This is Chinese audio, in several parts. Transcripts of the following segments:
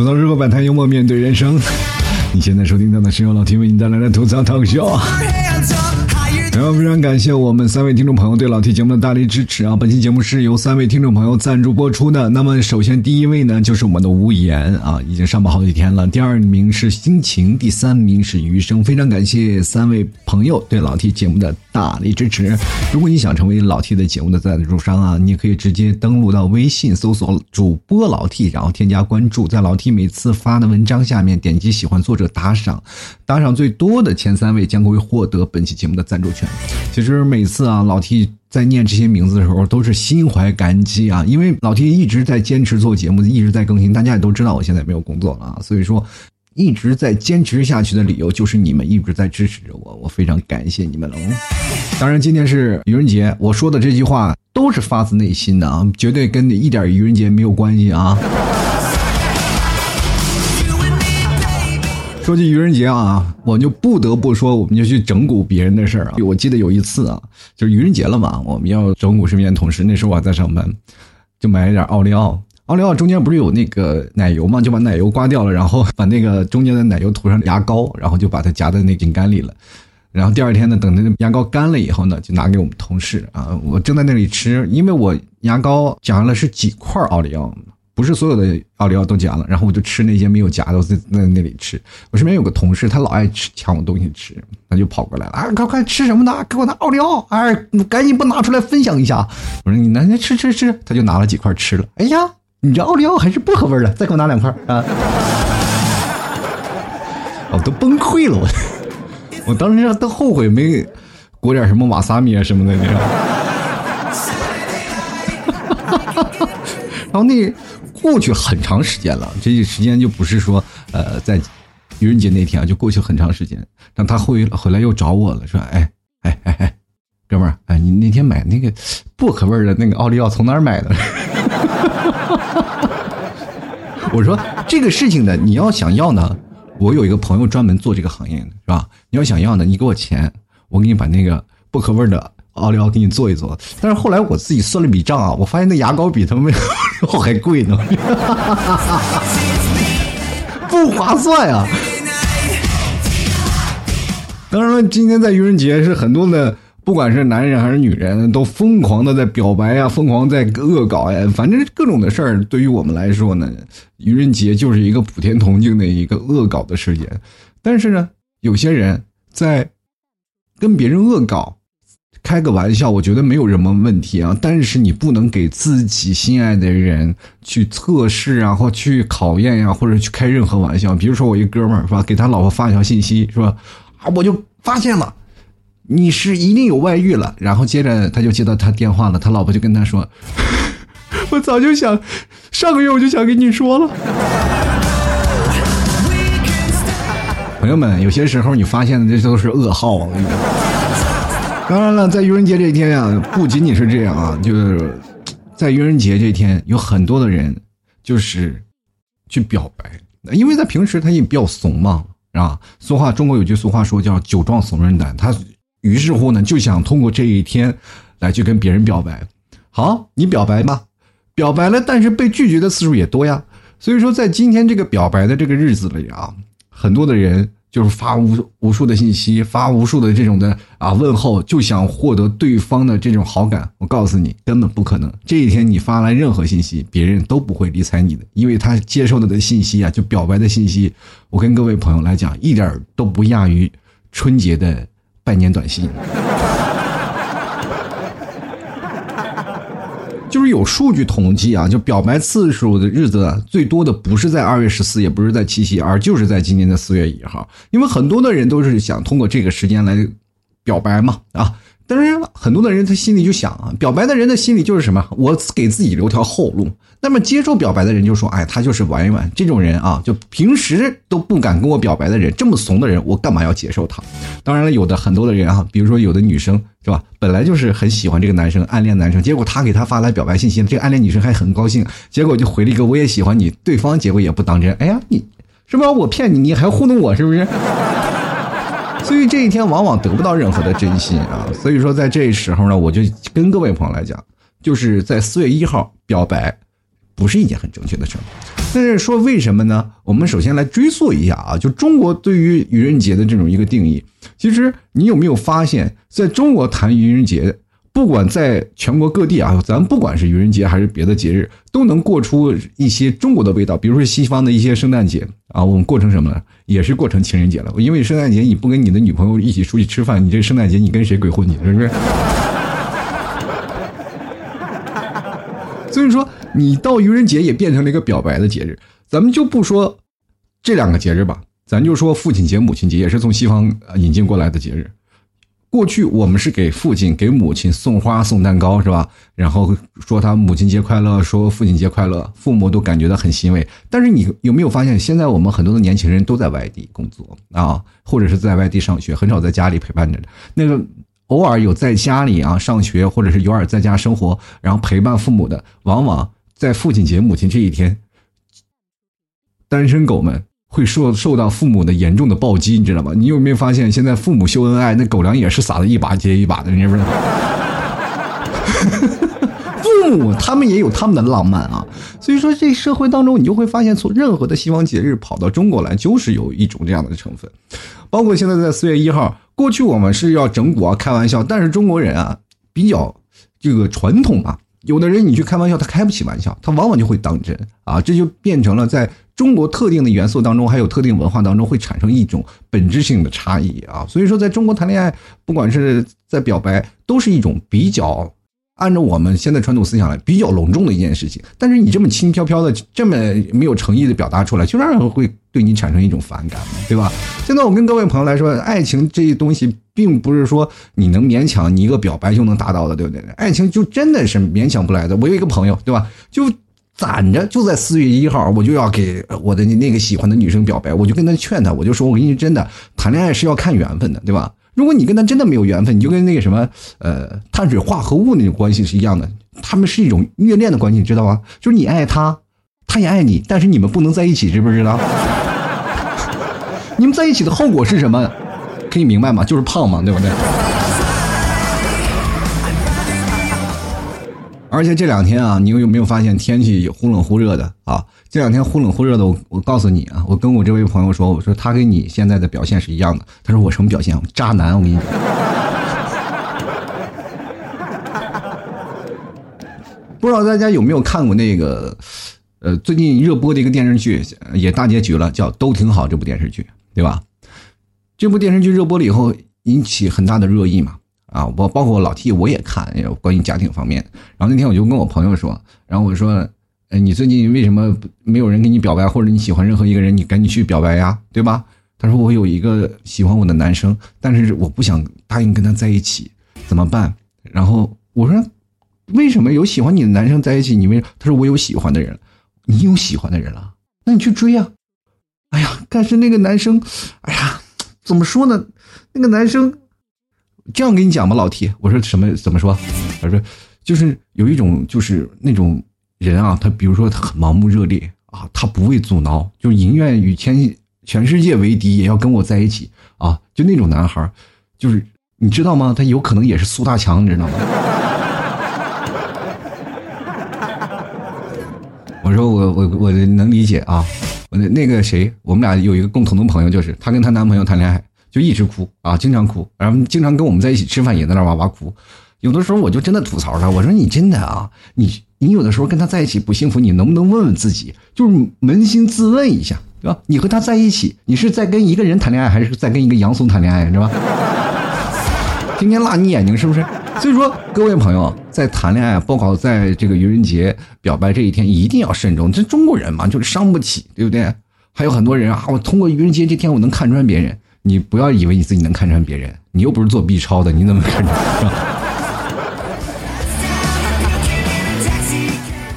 吐槽之后，摆摊幽默面对人生。你现在收听到的是由老 T 为你带来的吐槽 talk show。然后非常感谢我们三位听众朋友对老 T 节目的大力支持啊！本期节目是由三位听众朋友赞助播出的。那么首先第一位呢，就是我们的无言啊，已经上榜好几天了。第二名是心情，第三名是余生。非常感谢三位朋友对老 T 节目的大力支持。如果你想成为老 T 的节目的赞助商啊，你可以直接登录到微信搜索主播老 T，然后添加关注，在老 T 每次发的文章下面点击喜欢作者打赏，打赏最多的前三位将会获得本期节目的赞助其实每次啊，老 T 在念这些名字的时候，都是心怀感激啊，因为老 T 一直在坚持做节目，一直在更新。大家也都知道，我现在没有工作了啊，所以说一直在坚持下去的理由就是你们一直在支持着我，我非常感谢你们了。当然，今天是愚人节，我说的这句话都是发自内心的啊，绝对跟你一点愚人节没有关系啊。说起愚人节啊，我就不得不说，我们就去整蛊别人的事儿啊。我记得有一次啊，就是愚人节了嘛，我们要整蛊身边同事。那时候我还在上班，就买了点奥利奥。奥利奥中间不是有那个奶油嘛，就把奶油刮掉了，然后把那个中间的奶油涂上牙膏，然后就把它夹在那饼干里了。然后第二天呢，等那个牙膏干了以后呢，就拿给我们同事啊。我正在那里吃，因为我牙膏夹了是几块奥利奥。不是所有的奥利奥都夹了，然后我就吃那些没有夹的，我在在那里吃。我身边有个同事，他老爱吃抢我东西吃，他就跑过来了，啊，快快吃什么呢？给我拿奥利奥！哎，赶紧不拿出来分享一下。我说你拿，那吃吃吃。他就拿了几块吃了。哎呀，你这奥利奥还是薄荷味的，再给我拿两块啊！我都崩溃了，我我当时都后悔没裹点什么瓦萨米啊什么的，你知道吗？然后那。过去很长时间了，这时间就不是说，呃，在愚人节那天啊，就过去很长时间。但他回回来又找我了，说：“哎哎哎哎，哥们儿，哎，你那天买那个薄荷味的那个奥利奥从哪儿买的？” 我说：“这个事情呢，你要想要呢，我有一个朋友专门做这个行业的，是吧？你要想要呢，你给我钱，我给你把那个薄荷味的。”奥利奥给你做一做，但是后来我自己算了笔账啊，我发现那牙膏比他们 还贵呢，不划算啊。当然了，今天在愚人节是很多的，不管是男人还是女人，都疯狂的在表白呀，疯狂在恶搞呀，反正各种的事儿，对于我们来说呢，愚人节就是一个普天同庆的一个恶搞的事件。但是呢，有些人在跟别人恶搞。开个玩笑，我觉得没有什么问题啊。但是你不能给自己心爱的人去测试啊，或去考验呀，或者去开任何玩笑。比如说我一哥们儿是吧，给他老婆发一条信息是吧？啊，我就发现了，你是一定有外遇了。然后接着他就接到他电话了，他老婆就跟他说：“ 我早就想，上个月我就想跟你说了。”朋友们，有些时候你发现的这都是噩耗啊。当然了，在愚人节这一天呀，不仅仅是这样啊，就是在愚人节这一天，有很多的人就是去表白，因为在平时他也比较怂嘛，啊，俗话中国有句俗话说叫“酒壮怂人胆”，他于是乎呢就想通过这一天来去跟别人表白。好，你表白吧，表白了，但是被拒绝的次数也多呀。所以说，在今天这个表白的这个日子里啊，很多的人。就是发无无数的信息，发无数的这种的啊问候，就想获得对方的这种好感。我告诉你，根本不可能。这一天你发来任何信息，别人都不会理睬你的，因为他接受到的信息啊，就表白的信息，我跟各位朋友来讲，一点都不亚于春节的拜年短信。就是有数据统计啊，就表白次数的日子最多的不是在二月十四，也不是在七夕，而就是在今年的四月一号。因为很多的人都是想通过这个时间来表白嘛，啊。但是，很多的人他心里就想啊，表白的人的心里就是什么？我给自己留条后路。那么接受表白的人就说：“哎，他就是玩一玩。”这种人啊，就平时都不敢跟我表白的人，这么怂的人，我干嘛要接受他？当然了，有的很多的人啊，比如说有的女生是吧，本来就是很喜欢这个男生，暗恋男生，结果他给他发来表白信息，这个暗恋女生还很高兴，结果就回了一个“我也喜欢你”，对方结果也不当真。哎呀，你是不是我骗你？你还糊弄我是不是？所以这一天往往得不到任何的真心啊！所以说在这时候呢，我就跟各位朋友来讲，就是在四月一号表白，不是一件很正确的事儿。但是说为什么呢？我们首先来追溯一下啊，就中国对于愚人节的这种一个定义。其实你有没有发现，在中国谈愚人节，不管在全国各地啊，咱不管是愚人节还是别的节日，都能过出一些中国的味道。比如说西方的一些圣诞节啊，我们过成什么了？也是过成情人节了。因为圣诞节你不跟你的女朋友一起出去吃饭，你这圣诞节你跟谁鬼混去？是不是？所以说，你到愚人节也变成了一个表白的节日。咱们就不说这两个节日吧，咱就说父亲节、母亲节，也是从西方引进过来的节日。过去我们是给父亲、给母亲送花、送蛋糕，是吧？然后说他母亲节快乐，说父亲节快乐，父母都感觉到很欣慰。但是你有没有发现，现在我们很多的年轻人都在外地工作啊，或者是在外地上学，很少在家里陪伴着。那个。偶尔有在家里啊上学，或者是偶尔在家生活，然后陪伴父母的，往往在父亲节、母亲这一天，单身狗们会受受到父母的严重的暴击，你知道吗？你有没有发现，现在父母秀恩爱，那狗粮也是撒的一把接一把的，你知不知道？父母他们也有他们的浪漫啊，所以说这社会当中，你就会发现，从任何的西方节日跑到中国来，就是有一种这样的成分，包括现在在四月一号，过去我们是要整蛊啊、开玩笑，但是中国人啊比较这个传统啊，有的人你去开玩笑，他开不起玩笑，他往往就会当真啊，这就变成了在中国特定的元素当中，还有特定文化当中会产生一种本质性的差异啊，所以说在中国谈恋爱，不管是在表白，都是一种比较。按照我们现在传统思想来，比较隆重的一件事情，但是你这么轻飘飘的，这么没有诚意的表达出来，就让人会对你产生一种反感，对吧？现在我跟各位朋友来说，爱情这些东西，并不是说你能勉强你一个表白就能达到的，对不对？爱情就真的是勉强不来的。我有一个朋友，对吧？就攒着，就在四月一号，我就要给我的那个喜欢的女生表白，我就跟他劝他，我就说，我跟你真的谈恋爱是要看缘分的，对吧？如果你跟他真的没有缘分，你就跟那个什么，呃，碳水化合物那种关系是一样的，他们是一种虐恋的关系，你知道吗？就是你爱他，他也爱你，但是你们不能在一起，知不知道？你们在一起的后果是什么？可以明白吗？就是胖嘛，对不对？而且这两天啊，你有没有发现天气忽冷忽热的啊？这两天忽冷忽热的，我我告诉你啊，我跟我这位朋友说，我说他跟你现在的表现是一样的。他说我什么表现？渣男！我跟你讲。不知道大家有没有看过那个，呃，最近热播的一个电视剧，也大结局了，叫《都挺好》这部电视剧，对吧？这部电视剧热播了以后，引起很大的热议嘛。啊，包包括我老 T 我也看，关于家庭方面。然后那天我就跟我朋友说，然后我说，哎，你最近为什么没有人给你表白，或者你喜欢任何一个人，你赶紧去表白呀，对吧？他说我有一个喜欢我的男生，但是我不想答应跟他在一起，怎么办？然后我说，为什么有喜欢你的男生在一起？你为他说我有喜欢的人，你有喜欢的人了，那你去追呀。哎呀，但是那个男生，哎呀，怎么说呢？那个男生。这样跟你讲吧，老 T，我说什么怎么说？他说，就是有一种就是那种人啊，他比如说他很盲目热烈啊，他不畏阻挠，就宁愿与全全世界为敌，也要跟我在一起啊，就那种男孩就是你知道吗？他有可能也是苏大强，你知道吗？我说我我我能理解啊，我那个谁，我们俩有一个共同的朋友，就是她跟她男朋友谈恋爱。就一直哭啊，经常哭，然后经常跟我们在一起吃饭，也在那哇哇哭。有的时候我就真的吐槽她，我说你真的啊，你你有的时候跟他在一起不幸福，你能不能问问自己，就是扪心自问一下，对吧？你和他在一起，你是在跟一个人谈恋爱，还是在跟一个杨松谈恋爱，是吧？天天辣你眼睛，是不是？所以说，各位朋友，在谈恋爱，包括在这个愚人节表白这一天，一定要慎重。这中国人嘛，就是伤不起，对不对？还有很多人啊，我通过愚人节这天，我能看穿别人。你不要以为你自己能看穿别人，你又不是做 B 超的，你怎么看穿？是吧？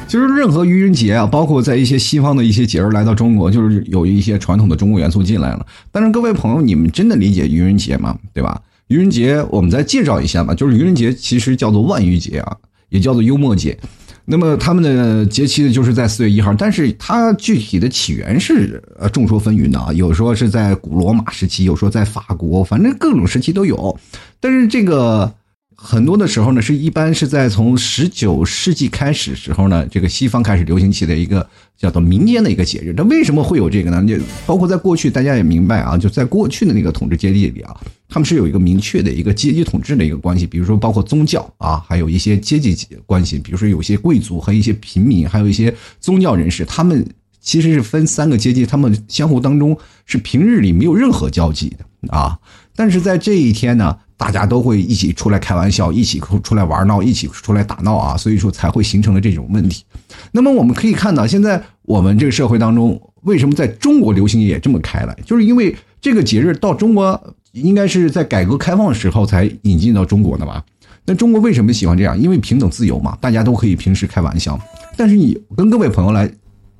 其实任何愚人节啊，包括在一些西方的一些节日来到中国，就是有一些传统的中国元素进来了。但是各位朋友，你们真的理解愚人节吗？对吧？愚人节我们再介绍一下吧，就是愚人节其实叫做万愚节啊，也叫做幽默节。那么他们的节期呢，就是在四月一号，但是它具体的起源是呃众说纷纭的啊，有说是在古罗马时期，有说在法国，反正各种时期都有。但是这个很多的时候呢，是一般是在从十九世纪开始时候呢，这个西方开始流行起的一个叫做民间的一个节日。那为什么会有这个呢？就包括在过去，大家也明白啊，就在过去的那个统治阶级里啊，他们是有一个明确的一个阶级统治的一个关系。比如说，包括宗教啊，还有一些阶级关系。比如说，有些贵族和一些平民，还有一些宗教人士，他们其实是分三个阶级，他们相互当中是平日里没有任何交集的啊。但是在这一天呢。大家都会一起出来开玩笑，一起出来玩闹，一起出来打闹啊，所以说才会形成了这种问题。那么我们可以看到，现在我们这个社会当中，为什么在中国流行也这么开来？就是因为这个节日到中国应该是在改革开放的时候才引进到中国的吧？那中国为什么喜欢这样？因为平等自由嘛，大家都可以平时开玩笑。但是你跟各位朋友来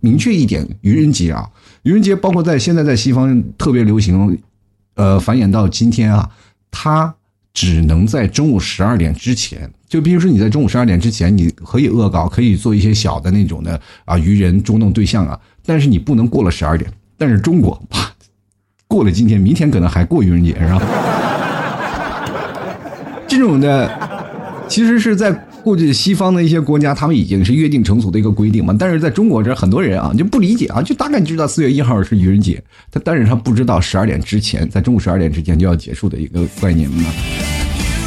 明确一点，愚人节啊，愚人节包括在现在在西方特别流行，呃，繁衍到今天啊，它。只能在中午十二点之前，就比如说你在中午十二点之前，你可以恶搞，可以做一些小的那种的啊愚人捉弄对象啊，但是你不能过了十二点。但是中国，过了今天，明天可能还过愚人节，是吧？这种的，其实是在。过去西方的一些国家，他们已经是约定成俗的一个规定嘛。但是在中国这很多人啊就不理解啊，就大概知道四月一号是愚人节，他但是他不知道十二点之前，在中午十二点之前就要结束的一个概念嘛，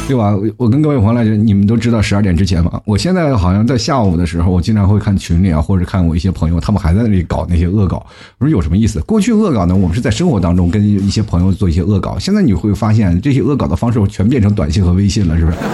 对吧？我跟各位朋友来讲你们都知道十二点之前吗？我现在好像在下午的时候，我经常会看群里啊，或者看我一些朋友，他们还在那里搞那些恶搞。我说有什么意思？过去恶搞呢，我们是在生活当中跟一些朋友做一些恶搞，现在你会发现这些恶搞的方式全变成短信和微信了，是不是？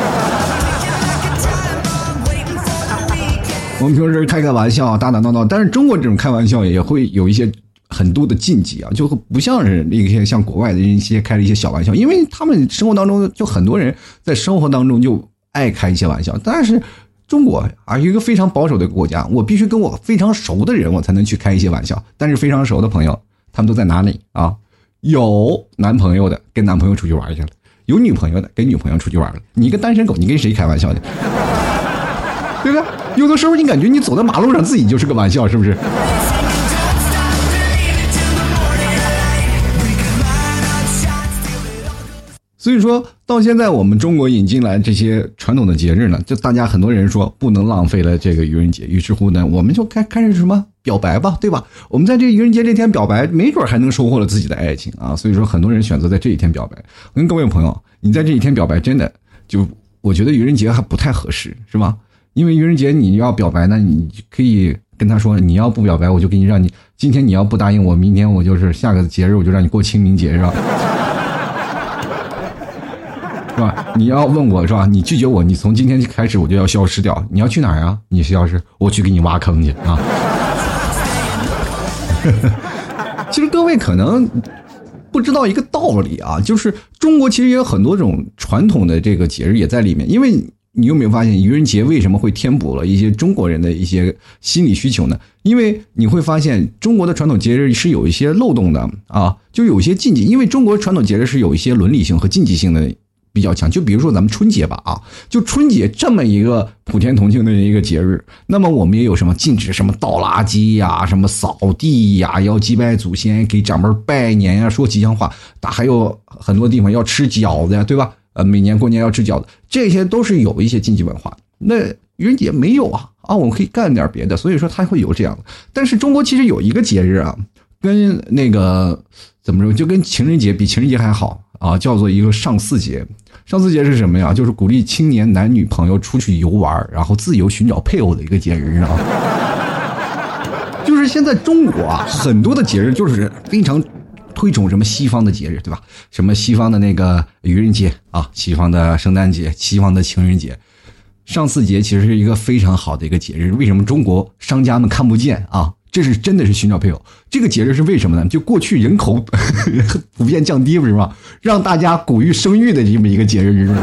我们平时开开玩笑，打打闹闹，但是中国这种开玩笑也会有一些很多的禁忌啊，就不像是那些像国外的一些开了一些小玩笑，因为他们生活当中就很多人在生活当中就爱开一些玩笑，但是中国啊一个非常保守的国家，我必须跟我非常熟的人我才能去开一些玩笑，但是非常熟的朋友他们都在哪里啊？有男朋友的跟男朋友出去玩去了，有女朋友的跟女朋友出去玩了，你一个单身狗，你跟谁开玩笑去？对不对？有的时候你感觉你走在马路上自己就是个玩笑，是不是？所以说到现在，我们中国引进来这些传统的节日呢，就大家很多人说不能浪费了这个愚人节，于是乎呢，我们就开开始什么表白吧，对吧？我们在这愚人节这天表白，没准还能收获了自己的爱情啊！所以说，很多人选择在这一天表白。我跟各位朋友，你在这一天表白，真的就我觉得愚人节还不太合适，是吧？因为愚人节你要表白呢，你可以跟他说，你要不表白，我就给你让你今天你要不答应我，明天我就是下个节日我就让你过清明节，是吧？是吧？你要问我是吧？你拒绝我，你从今天开始我就要消失掉。你要去哪儿啊？你消失，我去给你挖坑去啊！其实各位可能不知道一个道理啊，就是中国其实也有很多种传统的这个节日也在里面，因为。你有没有发现愚人节为什么会填补了一些中国人的一些心理需求呢？因为你会发现中国的传统节日是有一些漏洞的啊，就有些禁忌。因为中国传统节日是有一些伦理性和禁忌性的比较强。就比如说咱们春节吧啊，就春节这么一个普天同庆的一个节日，那么我们也有什么禁止什么倒垃圾呀、什么扫地呀、要祭拜祖先、给长辈拜年呀、说吉祥话，打还有很多地方要吃饺子呀，对吧？呃，每年过年要吃饺子，这些都是有一些禁忌文化。那愚人节没有啊啊，我们可以干点别的，所以说它会有这样的。但是中国其实有一个节日啊，跟那个怎么说，就跟情人节比情人节还好啊，叫做一个上巳节。上巳节是什么呀？就是鼓励青年男女朋友出去游玩，然后自由寻找配偶的一个节日啊。就是现在中国啊，很多的节日就是非常。推崇什么西方的节日，对吧？什么西方的那个愚人节啊，西方的圣诞节，西方的情人节，上巳节其实是一个非常好的一个节日。为什么中国商家们看不见啊？这是真的是寻找配偶。这个节日是为什么呢？就过去人口 普遍降低，不是吗？让大家鼓励生育的这么一个节日，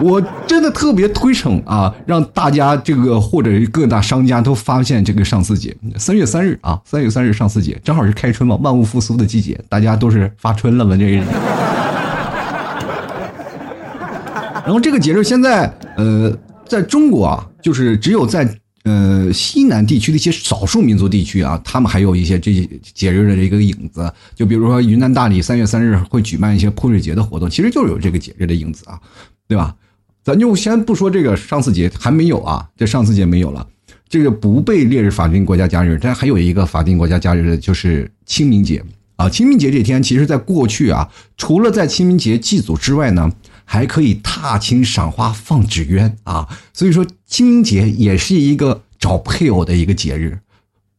我真的特别推崇啊，让大家这个或者各大商家都发现这个上巳节，三月三日啊，三月三日上巳节，正好是开春嘛，万物复苏的季节，大家都是发春了嘛，这个。然后这个节日现在呃，在中国啊，就是只有在呃，西南地区的一些少数民族地区啊，他们还有一些这节日的这个影子。就比如说云南大理三月三日会举办一些泼水节的活动，其实就是有这个节日的影子啊，对吧？咱就先不说这个上巳节还没有啊，这上巳节没有了，这个不被列入法定国家假日，但还有一个法定国家假日就是清明节啊。清明节这天，其实在过去啊，除了在清明节祭祖之外呢。还可以踏青、赏花、放纸鸢啊！所以说清明节也是一个找配偶的一个节日。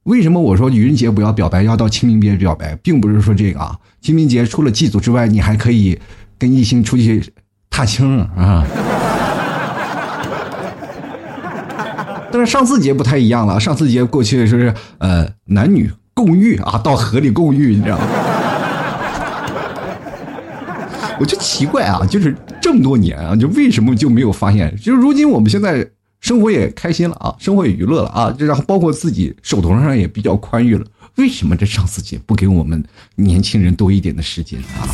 为什么我说愚人节不要表白，要到清明节表白，并不是说这个啊。清明节除了祭祖之外，你还可以跟异性出去踏青啊。但是上巳节不太一样了，上巳节过去说是呃男女共浴啊，到河里共浴，你知道吗？我就奇怪啊，就是这么多年啊，就为什么就没有发现？就是如今我们现在生活也开心了啊，生活也娱乐了啊，然后包括自己手头上也比较宽裕了，为什么这上巳节不给我们年轻人多一点的时间啊？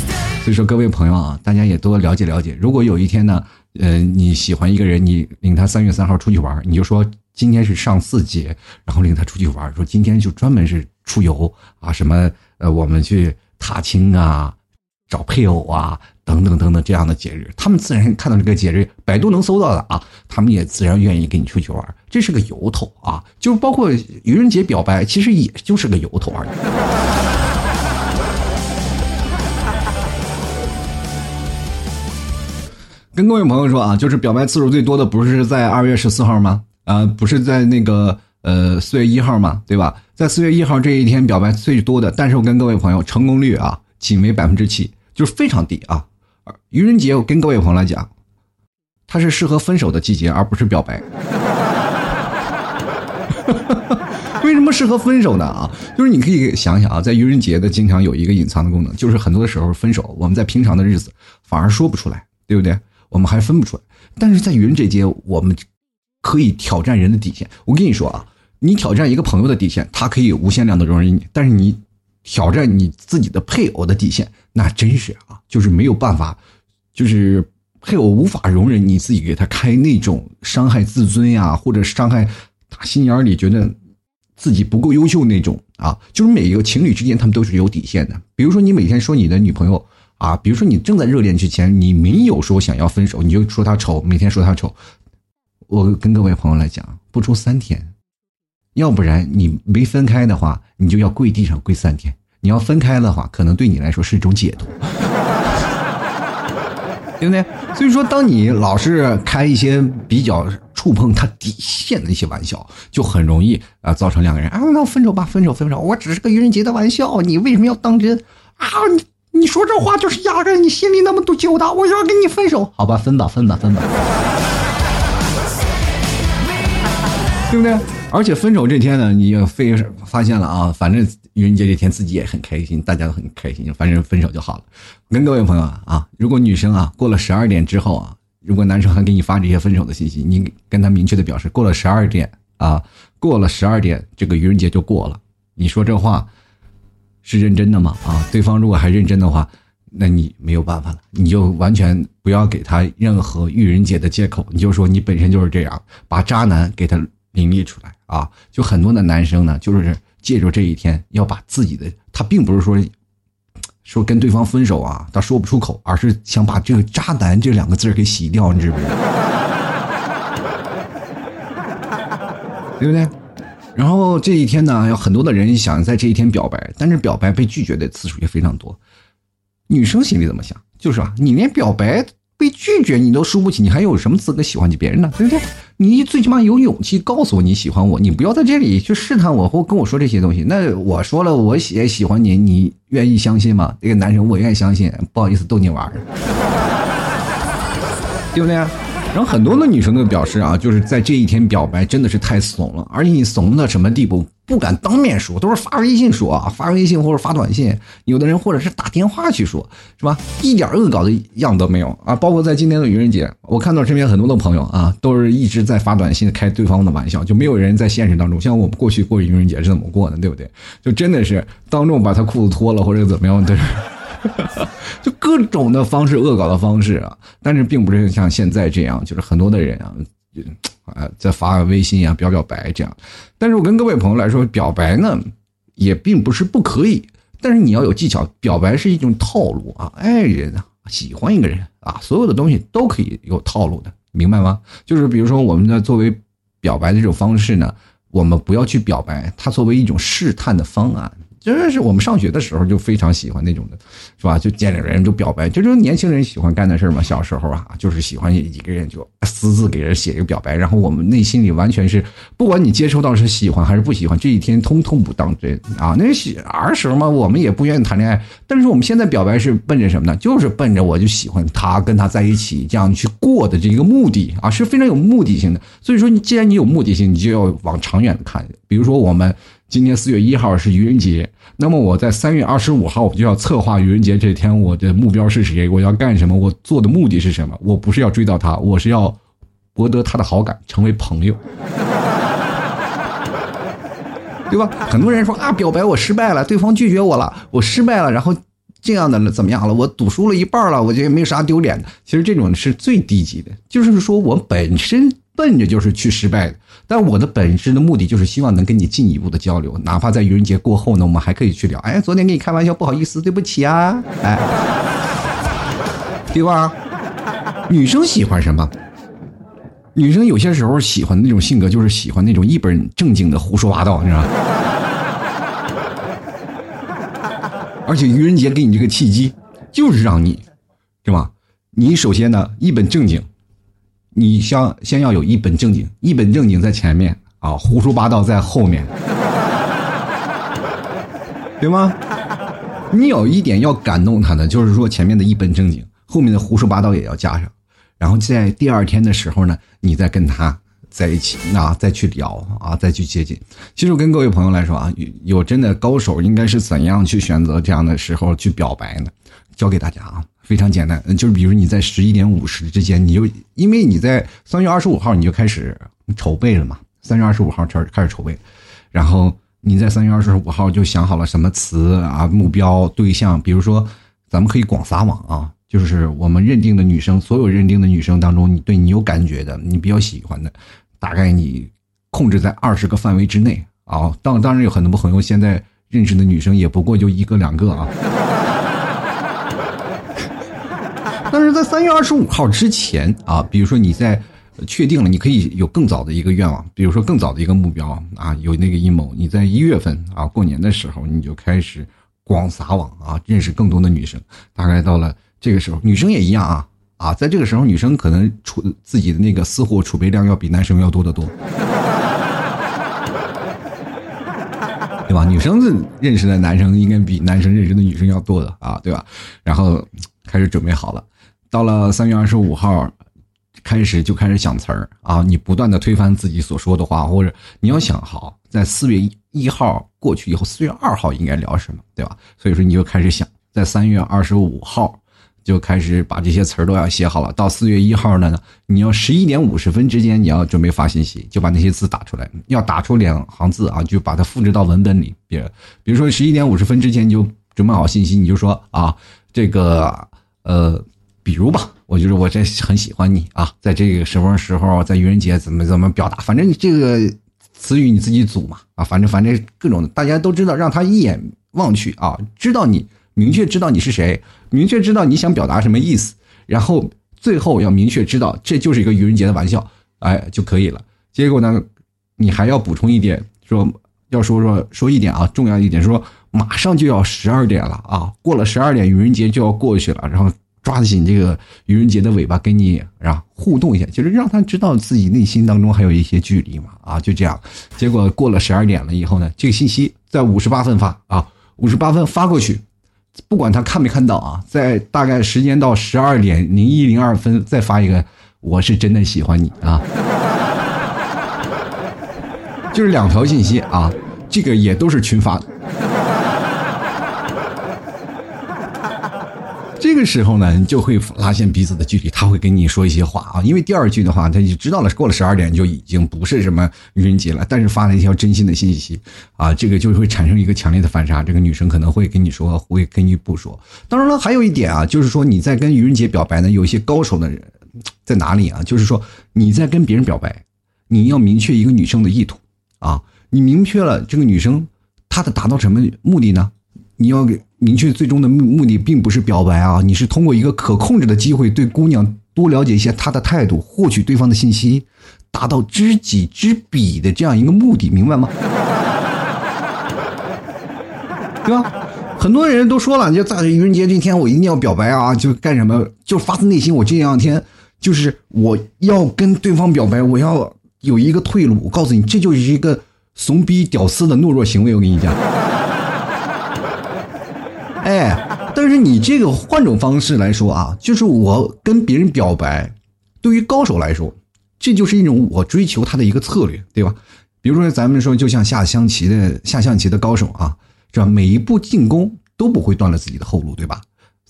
所以说各位朋友啊，大家也多了解了解。如果有一天呢，呃，你喜欢一个人，你领他三月三号出去玩，你就说今天是上巳节，然后领他出去玩，说今天就专门是出游啊，什么呃，我们去踏青啊。找配偶啊，等等等等这样的节日，他们自然看到这个节日，百度能搜到的啊，他们也自然愿意跟你出去玩，这是个由头啊。就包括愚人节表白，其实也就是个由头而已。跟各位朋友说啊，就是表白次数最多的不是在二月十四号吗？啊，不是在那个呃四月一号吗？对吧？在四月一号这一天表白最多的，但是我跟各位朋友成功率啊。仅为百分之七，就是非常低啊！愚人节，我跟各位朋友来讲，它是适合分手的季节，而不是表白。为什么适合分手呢？啊，就是你可以想想啊，在愚人节的经常有一个隐藏的功能，就是很多的时候分手，我们在平常的日子反而说不出来，对不对？我们还分不出来，但是在愚人这节，我们可以挑战人的底线。我跟你说啊，你挑战一个朋友的底线，他可以无限量的容忍你，但是你。挑战你自己的配偶的底线，那真是啊，就是没有办法，就是配偶无法容忍你自己给他开那种伤害自尊呀，或者伤害打心眼里觉得自己不够优秀那种啊。就是每一个情侣之间，他们都是有底线的。比如说，你每天说你的女朋友啊，比如说你正在热恋之前，你没有说想要分手，你就说她丑，每天说她丑。我跟各位朋友来讲，不出三天。要不然你没分开的话，你就要跪地上跪三天；你要分开的话，可能对你来说是一种解脱，对不对？所以说，当你老是开一些比较触碰他底线的一些玩笑，就很容易啊造成两个人啊，那分手吧，分手，分手！我只是个愚人节的玩笑，你为什么要当真啊？你你说这话就是压着你心里那么多揪的，我要跟你分手，好吧，分吧，分吧，分吧，对不对？而且分手这天呢，你也非发现了啊，反正愚人节这天自己也很开心，大家都很开心，反正分手就好了。跟各位朋友啊，如果女生啊过了十二点之后啊，如果男生还给你发这些分手的信息，你跟他明确的表示过了十二点啊，过了十二点这个愚人节就过了。你说这话是认真的吗？啊，对方如果还认真的话，那你没有办法了，你就完全不要给他任何愚人节的借口，你就说你本身就是这样，把渣男给他凌厉出来。啊，就很多的男生呢，就是借着这一天要把自己的，他并不是说说跟对方分手啊，他说不出口，而是想把这个“渣男”这两个字给洗掉，你知不知道？对不对？然后这一天呢，有很多的人想在这一天表白，但是表白被拒绝的次数也非常多。女生心里怎么想？就是啊，你连表白。被拒绝你都输不起，你还有什么资格喜欢起别人呢？对不对？你最起码有勇气告诉我你喜欢我，你不要在这里去试探我或跟我说这些东西。那我说了，我也喜欢你，你愿意相信吗？这个男生我愿意相信，不好意思逗你玩儿，对不对？然后很多的女生都表示啊，就是在这一天表白真的是太怂了，而且你怂到什么地步？不敢当面说，都是发微信说啊，发微信或者发短信，有的人或者是打电话去说，是吧？一点恶搞的样都没有啊！包括在今天的愚人节，我看到身边很多的朋友啊，都是一直在发短信开对方的玩笑，就没有人在现实当中。像我们过去过愚人节是怎么过的，对不对？就真的是当众把他裤子脱了或者怎么样，对，就各种的方式恶搞的方式啊！但是并不是像现在这样，就是很多的人啊。啊，再发个微信啊，表表白这样。但是我跟各位朋友来说，表白呢也并不是不可以，但是你要有技巧。表白是一种套路啊，爱人啊，喜欢一个人啊，所有的东西都可以有套路的，明白吗？就是比如说我们的作为表白的这种方式呢，我们不要去表白，它作为一种试探的方案。真是我们上学的时候就非常喜欢那种的，是吧？就见着人就表白，这就是年轻人喜欢干的事儿嘛。小时候啊，就是喜欢一个人就私自给人写一个表白，然后我们内心里完全是，不管你接收到是喜欢还是不喜欢，这一天通通不当真啊。那是儿时嘛，我们也不愿意谈恋爱，但是我们现在表白是奔着什么呢？就是奔着我就喜欢他，跟他在一起这样去过的这一个目的啊，是非常有目的性的。所以说，你既然你有目的性，你就要往长远看。比如说我们。今年四月一号是愚人节，那么我在三月二十五号我就要策划愚人节这天我的目标是谁？我要干什么？我做的目的是什么？我不是要追到他，我是要博得他的好感，成为朋友，对吧？很多人说啊，表白我失败了，对方拒绝我了，我失败了，然后这样的了怎么样了？我赌输了一半了，我觉得没有啥丢脸的。其实这种是最低级的，就是说我本身。奔着就是去失败的，但我的本质的目的就是希望能跟你进一步的交流，哪怕在愚人节过后呢，我们还可以去聊。哎，昨天跟你开玩笑，不好意思，对不起啊，哎，对吧？女生喜欢什么？女生有些时候喜欢那种性格，就是喜欢那种一本正经的胡说八道，你知道吗？而且愚人节给你这个契机，就是让你，是吧？你首先呢，一本正经。你先先要有一本正经，一本正经在前面啊，胡说八道在后面，对吗？你有一点要感动他的，就是说前面的一本正经，后面的胡说八道也要加上，然后在第二天的时候呢，你再跟他在一起，那再去聊啊，再去接近。其实我跟各位朋友来说啊，有真的高手应该是怎样去选择这样的时候去表白呢？教给大家啊。非常简单，就是比如你在十一点五十之间，你就因为你在三月二十五号你就开始筹备了嘛，三月二十五号开始开始筹备，然后你在三月二十五号就想好了什么词啊、目标对象，比如说咱们可以广撒网啊，就是我们认定的女生，所有认定的女生当中，你对你有感觉的，你比较喜欢的，大概你控制在二十个范围之内啊。当当然有很多朋友现在认识的女生也不过就一个两个啊。但是在三月二十五号之前啊，比如说你在确定了，你可以有更早的一个愿望，比如说更早的一个目标啊，有那个阴谋，你在一月份啊过年的时候，你就开始广撒网啊，认识更多的女生。大概到了这个时候，女生也一样啊啊，在这个时候，女生可能储自己的那个私货储备量要比男生要多得多，对吧？女生认识的男生应该比男生认识的女生要多的啊，对吧？然后开始准备好了。到了三月二十五号，开始就开始想词儿啊！你不断的推翻自己所说的话，或者你要想好，在四月一号过去以后，四月二号应该聊什么，对吧？所以说你就开始想，在三月二十五号就开始把这些词儿都要写好了。到四月一号呢，你要十一点五十分之间你要准备发信息，就把那些字打出来，要打出两行字啊，就把它复制到文本里。比比如说十一点五十分之前你就准备好信息，你就说啊，这个呃。比如吧，我就是我这很喜欢你啊，在这个什么时候，在愚人节怎么怎么表达，反正你这个词语你自己组嘛啊，反正反正各种大家都知道，让他一眼望去啊，知道你明确知道你是谁，明确知道你想表达什么意思，然后最后要明确知道这就是一个愚人节的玩笑，哎就可以了。结果呢，你还要补充一点，说要说说说一点啊，重要一点说，马上就要十二点了啊，过了十二点愚人节就要过去了，然后。抓紧这个愚人节的尾巴跟你啊互动一下，就是让他知道自己内心当中还有一些距离嘛啊，就这样。结果过了十二点了以后呢，这个信息在五十八分发啊，五十八分发过去，不管他看没看到啊，在大概时间到十二点零一零二分再发一个，我是真的喜欢你啊，就是两条信息啊，这个也都是群发的。这个时候呢，你就会拉近彼此的距离。他会跟你说一些话啊，因为第二句的话，他就知道了，过了十二点就已经不是什么愚人节了。但是发了一条真心的信息啊，这个就会产生一个强烈的反差。这个女生可能会跟你说，会跟你不说。当然了，还有一点啊，就是说你在跟愚人节表白呢，有一些高手的人在哪里啊？就是说你在跟别人表白，你要明确一个女生的意图啊，你明确了这个女生她的达到什么目的呢？你要给明确最终的目目的，并不是表白啊，你是通过一个可控制的机会，对姑娘多了解一些她的态度，获取对方的信息，达到知己知彼的这样一个目的，明白吗？对吧？很多人都说了，就在愚人节这天，我一定要表白啊！就干什么？就发自内心，我这两天就是我要跟对方表白，我要有一个退路。我告诉你，这就是一个怂逼屌丝的懦弱行为。我跟你讲，哎，但是你这个换种方式来说啊，就是我跟别人表白，对于高手来说，这就是一种我追求他的一个策略，对吧？比如说咱们说，就像下象棋的下象棋的高手啊。是吧？每一步进攻都不会断了自己的后路，对吧？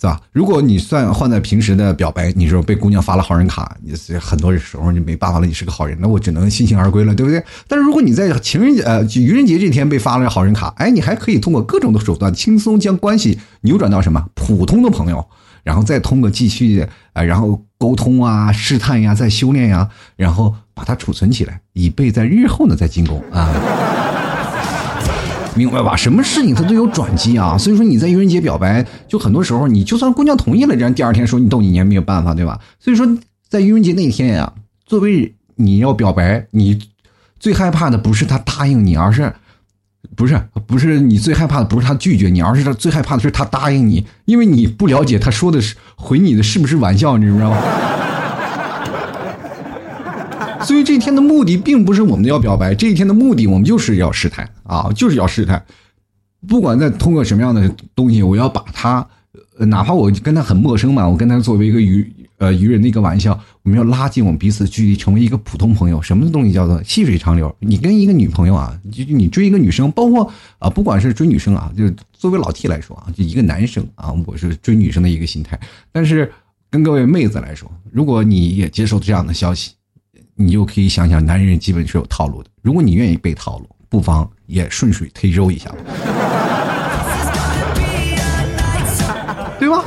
对吧？如果你算换在平时的表白，你说被姑娘发了好人卡，你是很多时候你没办法了，你是个好人，那我只能悻悻而归了，对不对？但是如果你在情人节呃愚人节这天被发了好人卡，哎，你还可以通过各种的手段轻松将关系扭转到什么普通的朋友，然后再通过继续呃然后沟通啊、试探呀、再修炼呀，然后把它储存起来，以备在日后呢再进攻啊。明白吧？什么事情它都有转机啊！所以说你在愚人节表白，就很多时候你就算姑娘同意了，人家第二天说你逗你，你也没有办法，对吧？所以说在愚人节那天呀，作为你要表白，你最害怕的不是他答应你，而是不是不是你最害怕的不是他拒绝你，而是他最害怕的是他答应你，因为你不了解他说的是回你的是不是玩笑，你知道吗？所以这一天的目的并不是我们要表白，这一天的目的我们就是要试探啊，就是要试探。不管在通过什么样的东西，我要把他，哪怕我跟他很陌生嘛，我跟他作为一个愚呃愚人的一个玩笑，我们要拉近我们彼此距离，成为一个普通朋友。什么东西叫做细水长流？你跟一个女朋友啊，就你追一个女生，包括啊，不管是追女生啊，就是作为老 T 来说啊，就一个男生啊，我是追女生的一个心态。但是跟各位妹子来说，如果你也接受这样的消息。你就可以想想，男人基本是有套路的。如果你愿意被套路，不妨也顺水推舟一下，对吧？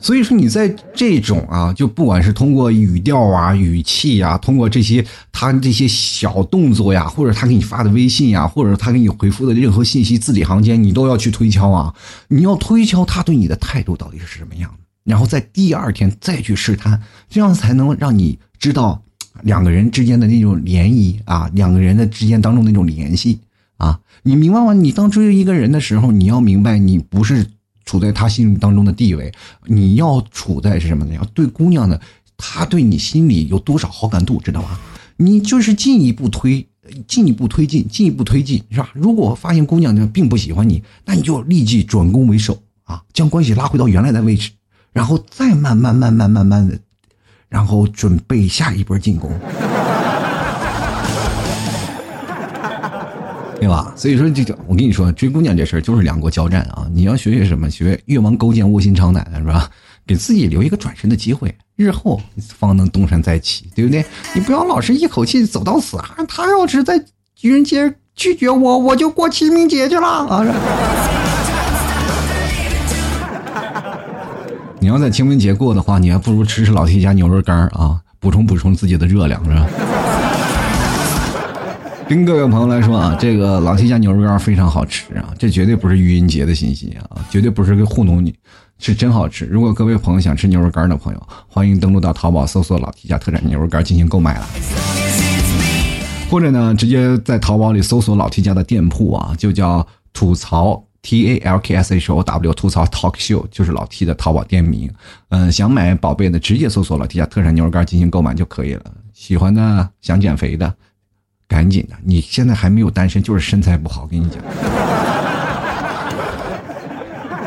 所以说，你在这种啊，就不管是通过语调啊、语气呀，通过这些他这些小动作呀，或者他给你发的微信呀，或者他给你回复的任何信息，字里行间你都要去推敲啊。你要推敲他对你的态度到底是什么样的，然后在第二天再去试探，这样才能让你知道。两个人之间的那种涟漪啊，两个人的之间当中那种联系啊，你明白吗？你当追一个人的时候，你要明白，你不是处在他心目当中的地位，你要处在是什么呢？要对姑娘的，她对你心里有多少好感度，知道吗？你就是进一步推，进一步推进，进一步推进，是吧？如果发现姑娘呢并不喜欢你，那你就立即转攻为守啊，将关系拉回到原来的位置，然后再慢慢慢慢慢慢的。然后准备下一波进攻，对吧？所以说这个，我跟你说，追姑娘这事儿就是两国交战啊！你要学学什么？学越王勾践卧薪尝胆，是吧？给自己留一个转身的机会，日后方能东山再起，对不对？你不要老是一口气走到死啊！他要是在愚人节拒绝我，我就过清明节去了啊！你要在清明节过的话，你还不如吃吃老 T 家牛肉干啊，补充补充自己的热量，是吧？跟各位朋友来说啊，这个老 T 家牛肉干非常好吃啊，这绝对不是愚人节的信息啊，绝对不是个糊弄你，是真好吃。如果各位朋友想吃牛肉干的朋友，欢迎登录到淘宝搜索老 T 家特产牛肉干进行购买了，或者呢，直接在淘宝里搜索老 T 家的店铺啊，就叫吐槽。T A L K S H O W 吐槽 Talk Show 就是老 T 的淘宝店名，嗯，想买宝贝的直接搜索老 T 家特产牛肉干进行购买就可以了。喜欢的想减肥的，赶紧的，你现在还没有单身，就是身材不好，跟你讲。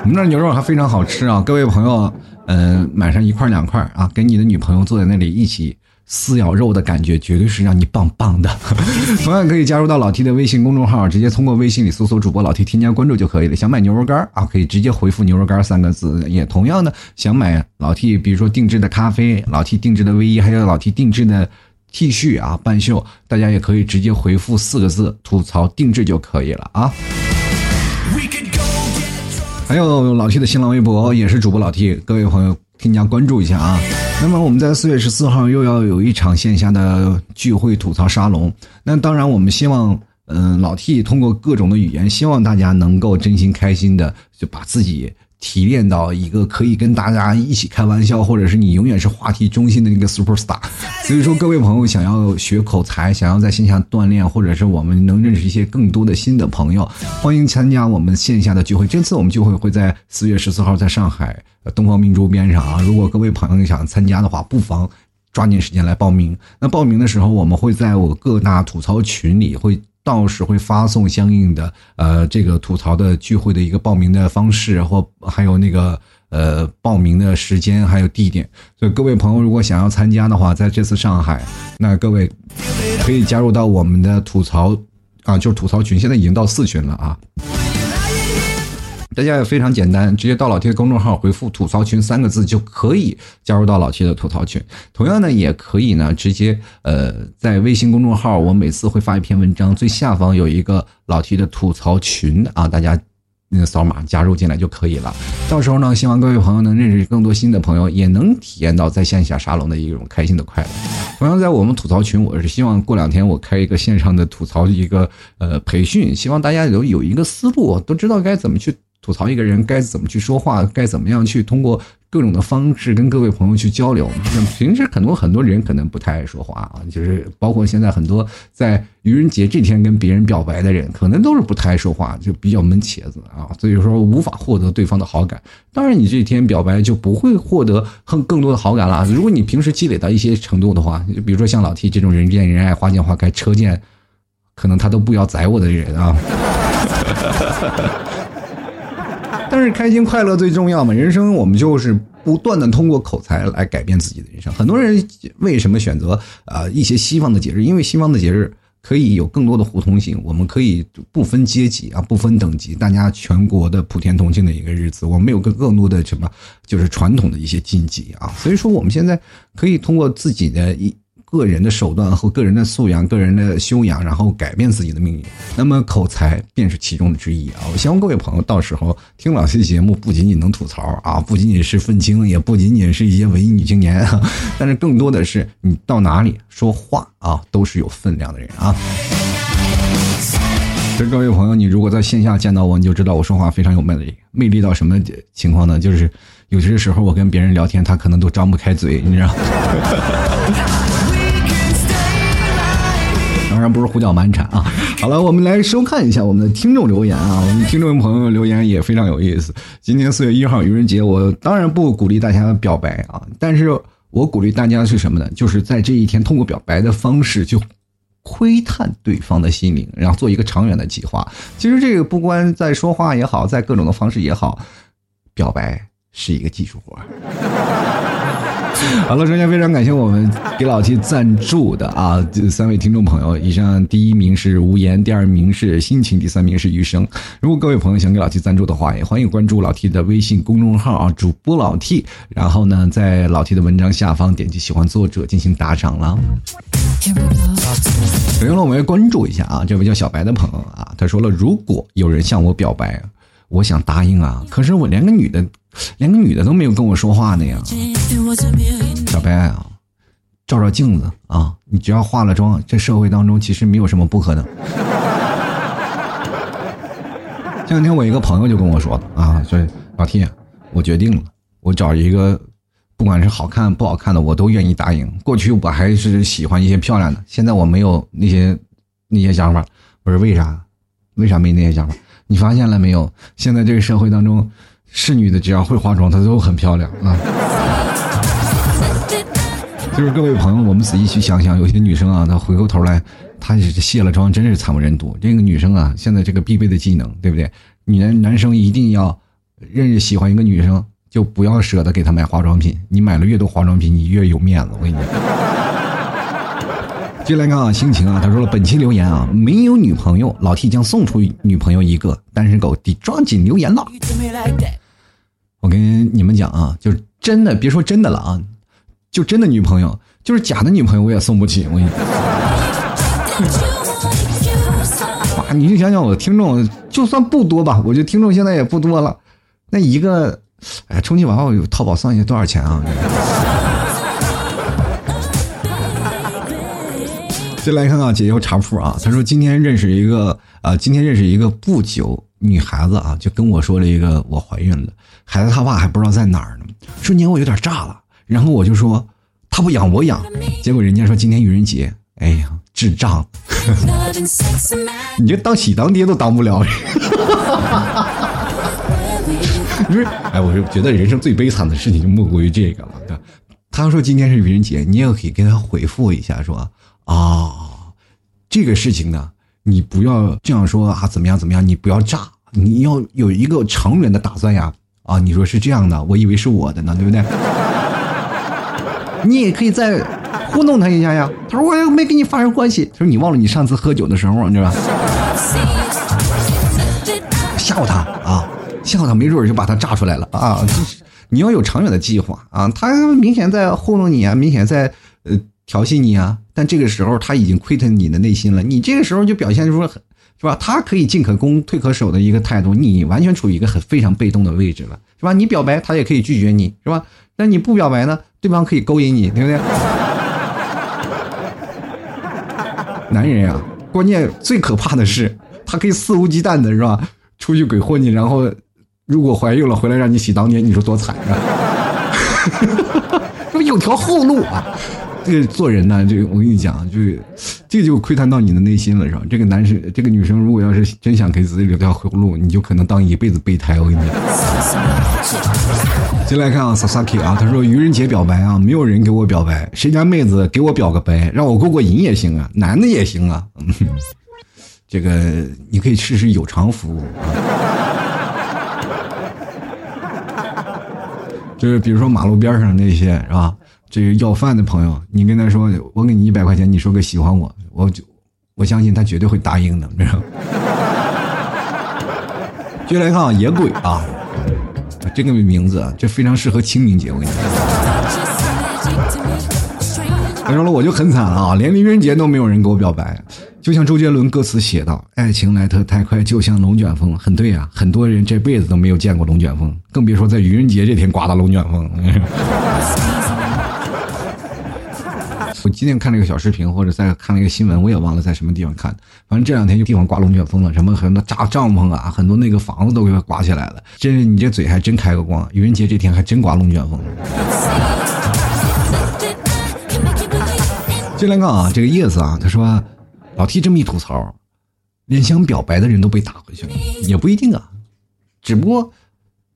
我们那牛肉还非常好吃啊，各位朋友，嗯，买上一块两块啊，跟你的女朋友坐在那里一起。撕咬肉的感觉绝对是让你棒棒的。同样可以加入到老 T 的微信公众号，直接通过微信里搜索主播老 T 添加关注就可以了。想买牛肉干啊，可以直接回复牛肉干三个字。也同样的，想买老 T，比如说定制的咖啡、老 T 定制的卫衣，还有老 T 定制的 T 恤啊、半袖，大家也可以直接回复四个字吐槽定制就可以了啊。还有老 T 的新浪微博也是主播老 T，各位朋友添加关注一下啊。那么我们在四月十四号又要有一场线下的聚会吐槽沙龙。那当然，我们希望，嗯，老 T 通过各种的语言，希望大家能够真心开心的就把自己。提炼到一个可以跟大家一起开玩笑，或者是你永远是话题中心的那个 super star。所以说，各位朋友想要学口才，想要在线下锻炼，或者是我们能认识一些更多的新的朋友，欢迎参加我们线下的聚会。这次我们聚会会在四月十四号在上海东方明珠边上啊。如果各位朋友想参加的话，不妨抓紧时间来报名。那报名的时候，我们会在我各大吐槽群里会。到时会发送相应的呃这个吐槽的聚会的一个报名的方式，或还有那个呃报名的时间还有地点。所以各位朋友如果想要参加的话，在这次上海，那各位可以加入到我们的吐槽啊，就是吐槽群，现在已经到四群了啊。大家也非常简单，直接到老 T 的公众号回复“吐槽群”三个字就可以加入到老 T 的吐槽群。同样呢，也可以呢直接呃在微信公众号，我每次会发一篇文章，最下方有一个老 T 的吐槽群啊，大家那个扫码加入进来就可以了。到时候呢，希望各位朋友能认识更多新的朋友，也能体验到在线下沙龙的一种开心的快乐。同样，在我们吐槽群，我是希望过两天我开一个线上的吐槽一个呃培训，希望大家有有一个思路，都知道该怎么去。吐槽一个人该怎么去说话，该怎么样去通过各种的方式跟各位朋友去交流。那平时很多很多人可能不太爱说话啊，就是包括现在很多在愚人节这天跟别人表白的人，可能都是不太爱说话，就比较闷茄子啊，所以说无法获得对方的好感。当然，你这一天表白就不会获得更更多的好感了。如果你平时积累到一些程度的话，比如说像老 T 这种人见人爱、花见花开、车见，可能他都不要宰我的人啊。但是开心快乐最重要嘛？人生我们就是不断的通过口才来改变自己的人生。很多人为什么选择啊一些西方的节日？因为西方的节日可以有更多的互通性，我们可以不分阶级啊，不分等级，大家全国的普天同庆的一个日子。我们有个更多的什么，就是传统的一些禁忌啊。所以说，我们现在可以通过自己的一。个人的手段和个人的素养、个人的修养，然后改变自己的命运。那么口才便是其中的之一啊！我希望各位朋友到时候听老 T 的节目，不仅仅能吐槽啊，不仅仅是愤青，也不仅仅是一些文艺女青年，但是更多的是你到哪里说话啊，都是有分量的人啊！所以各位朋友，你如果在线下见到我，你就知道我说话非常有魅力，魅力到什么情况呢？就是有些时候我跟别人聊天，他可能都张不开嘴，你知道。当然不是胡搅蛮缠啊！好了，我们来收看一下我们的听众留言啊。我们听众朋友留言也非常有意思。今天四月一号愚人节，我当然不鼓励大家表白啊，但是我鼓励大家是什么呢？就是在这一天通过表白的方式，就窥探对方的心灵，然后做一个长远的计划。其实这个不光在说话也好，在各种的方式也好，表白是一个技术活。好了，首先非常感谢我们给老 T 赞助的啊，这三位听众朋友。以上第一名是无言，第二名是心情，第三名是余生。如果各位朋友想给老 T 赞助的话，也欢迎关注老 T 的微信公众号啊，主播老 T。然后呢，在老 T 的文章下方点击喜欢作者进行打赏了。首先呢，我们要关注一下啊，这位叫小白的朋友啊，他说了，如果有人向我表白，我想答应啊，可是我连个女的。连个女的都没有跟我说话呢呀，小白啊，照照镜子啊，你只要化了妆，这社会当中其实没有什么不可能。前两天我一个朋友就跟我说啊，说老 T，我决定了，我找一个不管是好看不好看的，我都愿意答应。过去我还是喜欢一些漂亮的，现在我没有那些那些想法。我说为啥？为啥没那些想法？你发现了没有？现在这个社会当中。是女的，只要会化妆，她都很漂亮啊。就是各位朋友，我们仔细去想想，有些女生啊，她回过头来，她卸了妆，真是惨不忍睹。这个女生啊，现在这个必备的技能，对不对？女人男生一定要认识喜欢一个女生，就不要舍得给她买化妆品。你买了越多化妆品，你越有面子。我跟你讲。接下来看啊，心情啊，他说了，本期留言啊，没有女朋友，老 T 将送出女朋友一个。单身狗得抓紧留言了。我跟你们讲啊就是真的别说真的了啊就真的女朋友就是假的女朋友我也送不起我跟你说哇你就想想我的听众就算不多吧我就听众现在也不多了。那一个哎充气娃娃我淘宝算一下多少钱啊？再来看看姐姐我茶铺啊她说今天认识一个啊今天认识一个不久女孩子啊，就跟我说了一个我怀孕了，孩子他爸还不知道在哪儿呢，瞬间我有点炸了，然后我就说他不养我养，结果人家说今天愚人节，哎呀，智障，你这当喜当爹都当不了，不是？哎，我就觉得人生最悲惨的事情就莫过于这个了。他说今天是愚人节，你也可以跟他回复一下，说。啊，这个事情呢，你不要这样说啊，怎么样怎么样？你不要炸，你要有一个长远的打算呀！啊，你说是这样的，我以为是我的呢，对不对？你也可以再糊弄他一下呀。他说我又没跟你发生关系。他说你忘了你上次喝酒的时候，你知道吧？吓唬他啊，吓唬他，没准就把他炸出来了啊！你要有长远的计划啊！他明显在糊弄你啊，明显在呃。调戏你啊！但这个时候他已经窥探你的内心了。你这个时候就表现出很，是吧？他可以进可攻退可守的一个态度，你完全处于一个很非常被动的位置了，是吧？你表白他也可以拒绝你，是吧？那你不表白呢？对方可以勾引你，对不对？男人呀，关键最可怕的是，他可以肆无忌惮的，是吧？出去鬼混你，然后如果怀孕了回来让你喜当爹，你说多惨啊！这不有条后路啊！这个做人呢，这个我跟你讲，就是这就窥探到你的内心了，是吧？这个男生，这个女生，如果要是真想给自己留条后路，你就可能当一辈子备胎。我跟你讲。进来看啊，Sasaki 啊，他说愚人节表白啊，没有人给我表白，谁家妹子给我表个白，让我过过瘾也行啊，男的也行啊。这个你可以试试有偿服务啊。就是比如说马路边上那些，是吧？这个要饭的朋友，你跟他说我给你一百块钱，你说个喜欢我，我就我相信他绝对会答应的，知道吗？接来看啊，野鬼啊，这个名字啊，这非常适合清明节，我跟你说。他说了，我就很惨啊，连愚人节都没有人给我表白，就像周杰伦歌词写道：“爱情来得太快，就像龙卷风。”很对啊，很多人这辈子都没有见过龙卷风，更别说在愚人节这天刮的龙卷风。我今天看了一个小视频，或者在看了一个新闻，我也忘了在什么地方看。反正这两天就地方刮龙卷风了，什么很多扎帐篷啊，很多那个房子都给刮起来了。真是你这嘴还真开个光，愚人节这天还真刮龙卷风。进来看啊，这个叶子啊，他说老 T 这么一吐槽，连想表白的人都被打回去了，也不一定啊。只不过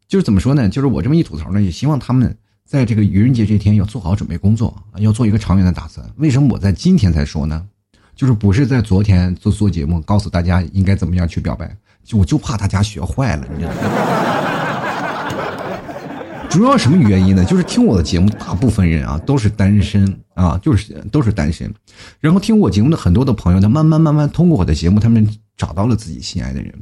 就是怎么说呢？就是我这么一吐槽呢，也希望他们。在这个愚人节这天要做好准备工作，要做一个长远的打算。为什么我在今天才说呢？就是不是在昨天做做节目，告诉大家应该怎么样去表白，就我就怕大家学坏了，你知道吗？主要什么原因呢？就是听我的节目，大部分人啊都是单身啊，就是都是单身。然后听我节目的很多的朋友，他慢慢慢慢通过我的节目，他们找到了自己心爱的人。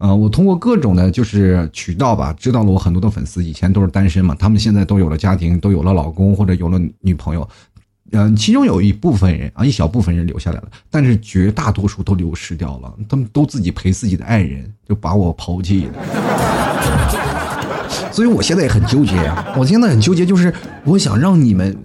呃，我通过各种的，就是渠道吧，知道了我很多的粉丝以前都是单身嘛，他们现在都有了家庭，都有了老公或者有了女朋友，嗯，其中有一部分人啊，一小部分人留下来了，但是绝大多数都流失掉了，他们都自己陪自己的爱人，就把我抛弃了。所以我现在也很纠结呀，我现在很纠结，就是我想让你们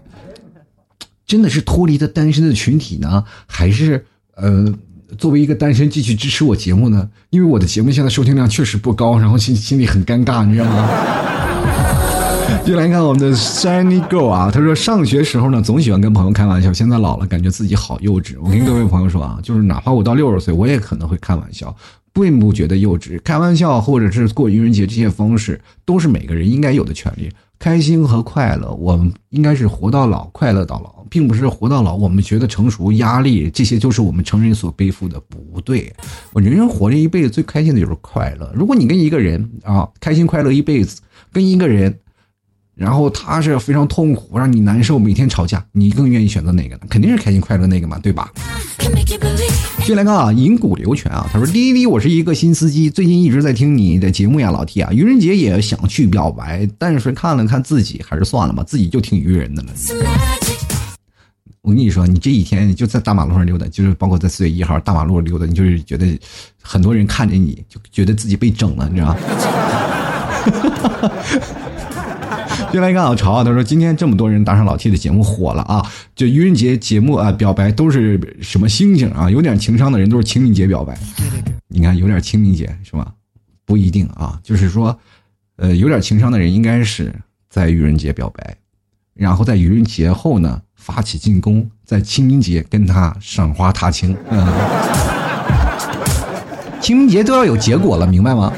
真的是脱离的单身的群体呢，还是呃？作为一个单身继续支持我节目呢，因为我的节目现在收听量确实不高，然后心心里很尴尬，你知道吗？就来看我们的 Shiny Girl 啊，他说上学时候呢，总喜欢跟朋友开玩笑，现在老了，感觉自己好幼稚。我跟各位朋友说啊，就是哪怕我到六十岁，我也可能会开玩笑，并不觉得幼稚。开玩笑或者是过愚人节这些方式，都是每个人应该有的权利。开心和快乐，我们应该是活到老，快乐到老，并不是活到老我们觉得成熟、压力，这些就是我们成人所背负的。不对，我人生活这一辈子最开心的就是快乐。如果你跟一个人啊开心快乐一辈子，跟一个人。然后他是非常痛苦，让你难受，每天吵架，你更愿意选择哪个呢？肯定是开心快乐那个嘛，对吧？进来看啊，银谷流泉啊，他说：滴滴，我是一个新司机，最近一直在听你的节目呀，老 T 啊，愚人节也想去表白，但是看了看自己，还是算了吧，自己就挺愚人的了。我跟你说，你这几天就在大马路上溜达，就是包括在四月一号大马路上溜达，你就是觉得很多人看着你就觉得自己被整了，你知道吗？就来看啊，潮啊，他说今天这么多人打赏老 T 的节目火了啊，就愚人节节目啊，表白都是什么星星啊？有点情商的人都是清明节表白。你看，有点清明节是吧？不一定啊，就是说，呃，有点情商的人应该是在愚人节表白，然后在愚人节后呢发起进攻，在清明节跟他赏花踏青。嗯，清明节都要有结果了，明白吗？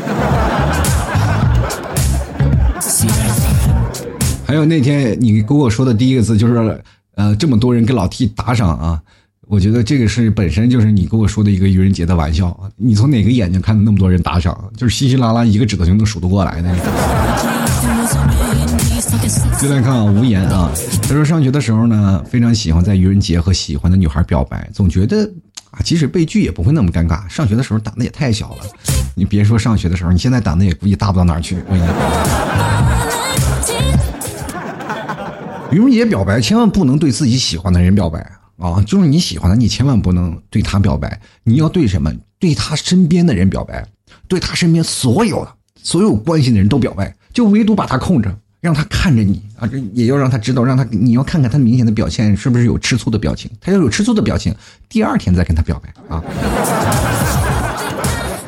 还有那天你跟我说的第一个字就是，呃，这么多人给老 T 打赏啊，我觉得这个是本身就是你跟我说的一个愚人节的玩笑。你从哪个眼睛看到那么多人打赏？就是稀稀拉拉一个指头就能数得过来的。再来看啊，无言啊，他说上学的时候呢，非常喜欢在愚人节和喜欢的女孩表白，总觉得啊，即使被拒也不会那么尴尬。上学的时候胆子也太小了，你别说上学的时候，你现在胆子也估计大不到哪儿去。愚人节表白千万不能对自己喜欢的人表白啊！就是你喜欢的，你千万不能对他表白，你要对什么？对他身边的人表白，对他身边所有的所有关系的人都表白，就唯独把他控着，让他看着你啊！这也要让他知道，让他你要看看他明显的表现是不是有吃醋的表情，他要有吃醋的表情，第二天再跟他表白啊！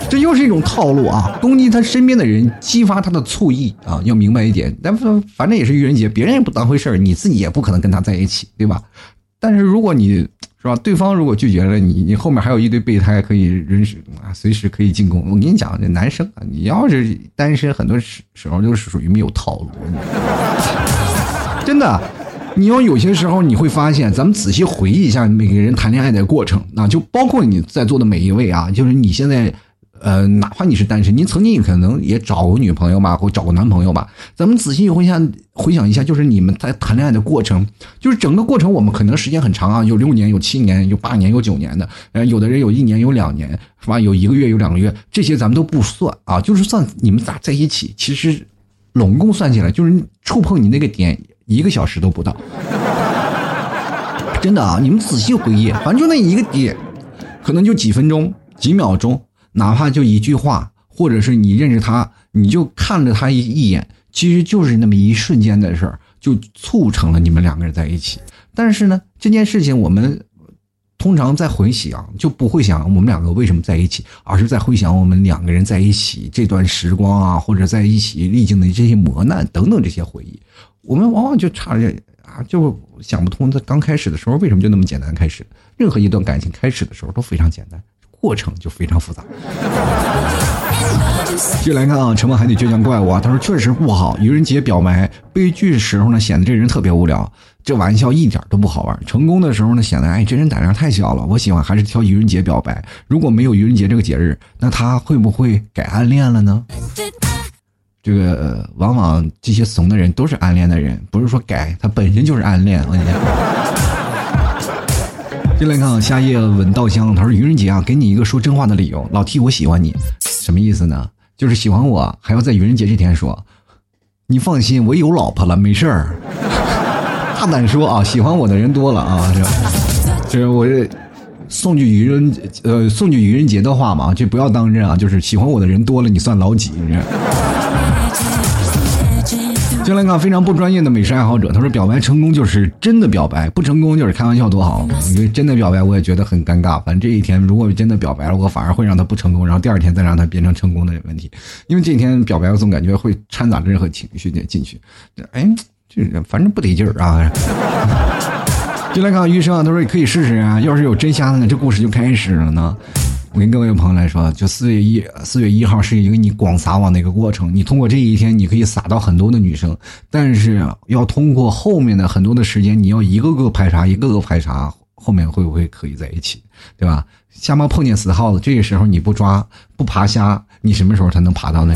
这又是一种套路啊！攻击他身边的人，激发他的醋意啊！要明白一点，但反正也是愚人节，别人也不当回事儿，你自己也不可能跟他在一起，对吧？但是如果你是吧，对方如果拒绝了你，你后面还有一堆备胎可以认识啊，随时可以进攻。我跟你讲，这男生啊，你要是单身，很多时时候都是属于没有套路。真的，你要有些时候你会发现，咱们仔细回忆一下每个人谈恋爱的过程啊，就包括你在座的每一位啊，就是你现在。呃，哪怕你是单身，您曾经可能也找过女朋友吧，或找过男朋友吧。咱们仔细回想，回想一下，就是你们在谈恋爱的过程，就是整个过程，我们可能时间很长啊，有六年，有七年，有八年，有九年的。呃，有的人有一年，有两年，是吧？有一个月，有两个月，这些咱们都不算啊。就是算你们咋在一起，其实拢共算起来，就是触碰你那个点，一个小时都不到。真的啊，你们仔细回忆，反正就那一个点，可能就几分钟、几秒钟。哪怕就一句话，或者是你认识他，你就看了他一一眼，其实就是那么一瞬间的事儿，就促成了你们两个人在一起。但是呢，这件事情我们通常在回想，就不会想我们两个为什么在一起，而是在回想我们两个人在一起这段时光啊，或者在一起历经的这些磨难等等这些回忆。我们往往就差着啊，就想不通，在刚开始的时候为什么就那么简单开始？任何一段感情开始的时候都非常简单。过程就非常复杂。继续来看啊，沉默还得倔强怪物啊，他说确实不好。愚人节表白被拒时候呢，显得这人特别无聊，这玩笑一点都不好玩。成功的时候呢，显得哎，这人胆量太小了。我喜欢还是挑愚人节表白。如果没有愚人节这个节日，那他会不会改暗恋了呢？这个往往这些怂的人都是暗恋的人，不是说改，他本身就是暗恋。我跟你讲。进来看啊，夏夜吻稻香。他说：“愚人节啊，给你一个说真话的理由。老 T，我喜欢你，什么意思呢？就是喜欢我，还要在愚人节这天说。你放心，我有老婆了，没事儿。大胆说啊，喜欢我的人多了啊。这，这我这送句愚人呃，送句愚人节的话嘛，这不要当真啊。就是喜欢我的人多了，你算老几？你。”进来看非常不专业的美食爱好者，他说表白成功就是真的表白，不成功就是开玩笑，多好。因为真的表白我也觉得很尴尬。反正这一天如果真的表白了，我反而会让他不成功，然后第二天再让他变成成功的问题。因为这一天表白我总感觉会掺杂着任何情绪点进去。哎，这反正不得劲儿啊。进来看医生啊，他说可以试试啊，要是有真瞎子呢，这故事就开始了呢。我跟各位朋友来说，就四月一四月一号是一个你广撒网的一个过程。你通过这一天，你可以撒到很多的女生，但是要通过后面的很多的时间，你要一个个排查，一个个排查，后面会不会可以在一起，对吧？瞎猫碰见死耗子，这个时候你不抓不爬虾，你什么时候才能爬到呢？